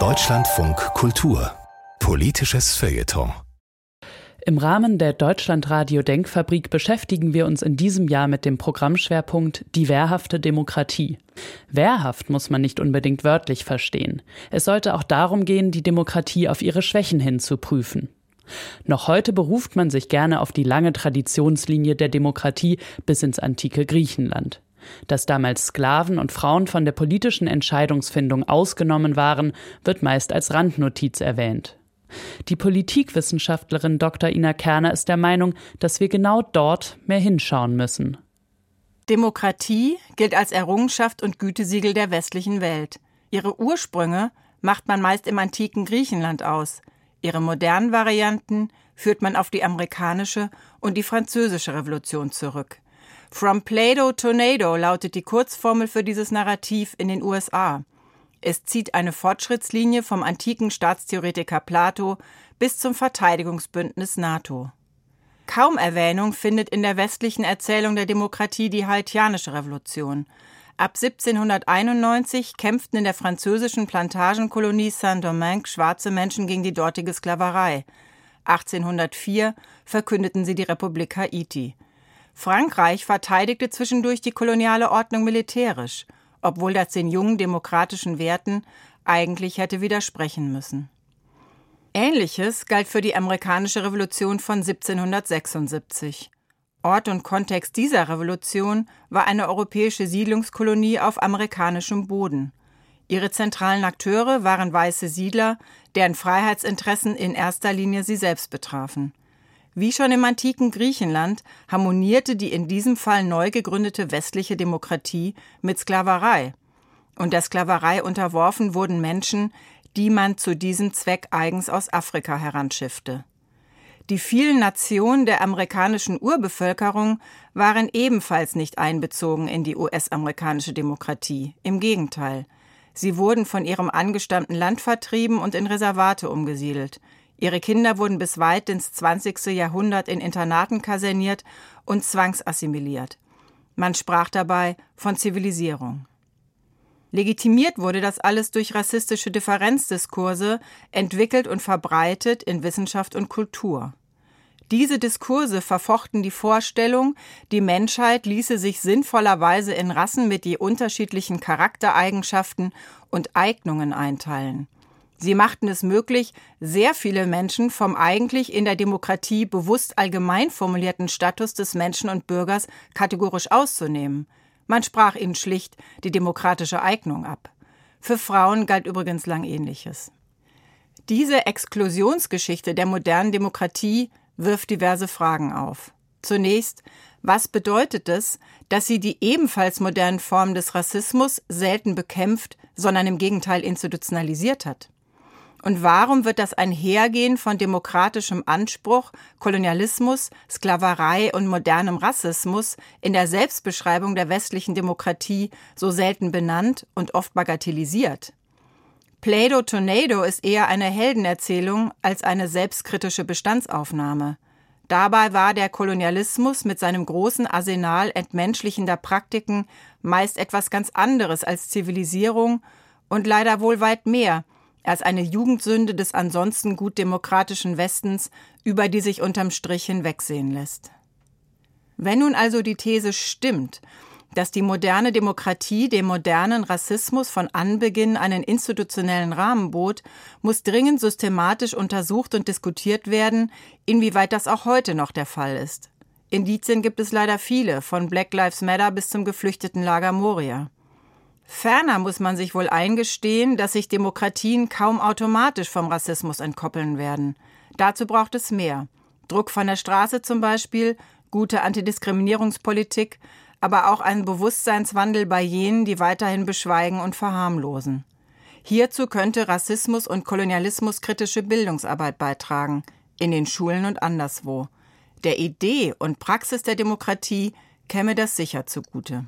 Deutschlandfunk Kultur Politisches Feuilleton im Rahmen der Deutschlandradio Denkfabrik beschäftigen wir uns in diesem Jahr mit dem Programmschwerpunkt Die wehrhafte Demokratie. Wehrhaft muss man nicht unbedingt wörtlich verstehen. Es sollte auch darum gehen, die Demokratie auf ihre Schwächen hin zu prüfen. Noch heute beruft man sich gerne auf die lange Traditionslinie der Demokratie bis ins antike Griechenland. Dass damals Sklaven und Frauen von der politischen Entscheidungsfindung ausgenommen waren, wird meist als Randnotiz erwähnt. Die Politikwissenschaftlerin Dr. Ina Kerner ist der Meinung, dass wir genau dort mehr hinschauen müssen. Demokratie gilt als Errungenschaft und Gütesiegel der westlichen Welt. Ihre Ursprünge macht man meist im antiken Griechenland aus. Ihre modernen Varianten führt man auf die amerikanische und die französische Revolution zurück. From Plato to NATO lautet die Kurzformel für dieses Narrativ in den USA. Es zieht eine Fortschrittslinie vom antiken Staatstheoretiker Plato bis zum Verteidigungsbündnis NATO. Kaum Erwähnung findet in der westlichen Erzählung der Demokratie die haitianische Revolution. Ab 1791 kämpften in der französischen Plantagenkolonie Saint-Domingue schwarze Menschen gegen die dortige Sklaverei. 1804 verkündeten sie die Republik Haiti. Frankreich verteidigte zwischendurch die koloniale Ordnung militärisch obwohl das den jungen demokratischen Werten eigentlich hätte widersprechen müssen. Ähnliches galt für die amerikanische Revolution von 1776. Ort und Kontext dieser Revolution war eine europäische Siedlungskolonie auf amerikanischem Boden. Ihre zentralen Akteure waren weiße Siedler, deren Freiheitsinteressen in erster Linie sie selbst betrafen. Wie schon im antiken Griechenland harmonierte die in diesem Fall neu gegründete westliche Demokratie mit Sklaverei. Und der Sklaverei unterworfen wurden Menschen, die man zu diesem Zweck eigens aus Afrika heranschiffte. Die vielen Nationen der amerikanischen Urbevölkerung waren ebenfalls nicht einbezogen in die US-amerikanische Demokratie. Im Gegenteil. Sie wurden von ihrem angestammten Land vertrieben und in Reservate umgesiedelt. Ihre Kinder wurden bis weit ins 20. Jahrhundert in Internaten kaserniert und zwangsassimiliert. Man sprach dabei von Zivilisierung. Legitimiert wurde das alles durch rassistische Differenzdiskurse, entwickelt und verbreitet in Wissenschaft und Kultur. Diese Diskurse verfochten die Vorstellung, die Menschheit ließe sich sinnvollerweise in Rassen mit je unterschiedlichen Charaktereigenschaften und Eignungen einteilen. Sie machten es möglich, sehr viele Menschen vom eigentlich in der Demokratie bewusst allgemein formulierten Status des Menschen und Bürgers kategorisch auszunehmen. Man sprach ihnen schlicht die demokratische Eignung ab. Für Frauen galt übrigens lang Ähnliches. Diese Exklusionsgeschichte der modernen Demokratie wirft diverse Fragen auf. Zunächst, was bedeutet es, dass sie die ebenfalls modernen Formen des Rassismus selten bekämpft, sondern im Gegenteil institutionalisiert hat? Und warum wird das Einhergehen von demokratischem Anspruch, Kolonialismus, Sklaverei und modernem Rassismus in der Selbstbeschreibung der westlichen Demokratie so selten benannt und oft bagatellisiert? Play-Doh Tornado ist eher eine Heldenerzählung als eine selbstkritische Bestandsaufnahme. Dabei war der Kolonialismus mit seinem großen Arsenal entmenschlichender Praktiken meist etwas ganz anderes als Zivilisierung und leider wohl weit mehr, als eine Jugendsünde des ansonsten gut demokratischen Westens, über die sich unterm Strich hinwegsehen lässt. Wenn nun also die These stimmt, dass die moderne Demokratie dem modernen Rassismus von Anbeginn einen institutionellen Rahmen bot, muss dringend systematisch untersucht und diskutiert werden, inwieweit das auch heute noch der Fall ist. Indizien gibt es leider viele, von Black Lives Matter bis zum geflüchteten Lager Moria. Ferner muss man sich wohl eingestehen, dass sich Demokratien kaum automatisch vom Rassismus entkoppeln werden. Dazu braucht es mehr. Druck von der Straße zum Beispiel, gute Antidiskriminierungspolitik, aber auch einen Bewusstseinswandel bei jenen, die weiterhin beschweigen und verharmlosen. Hierzu könnte Rassismus und Kolonialismus kritische Bildungsarbeit beitragen, in den Schulen und anderswo. Der Idee und Praxis der Demokratie käme das sicher zugute.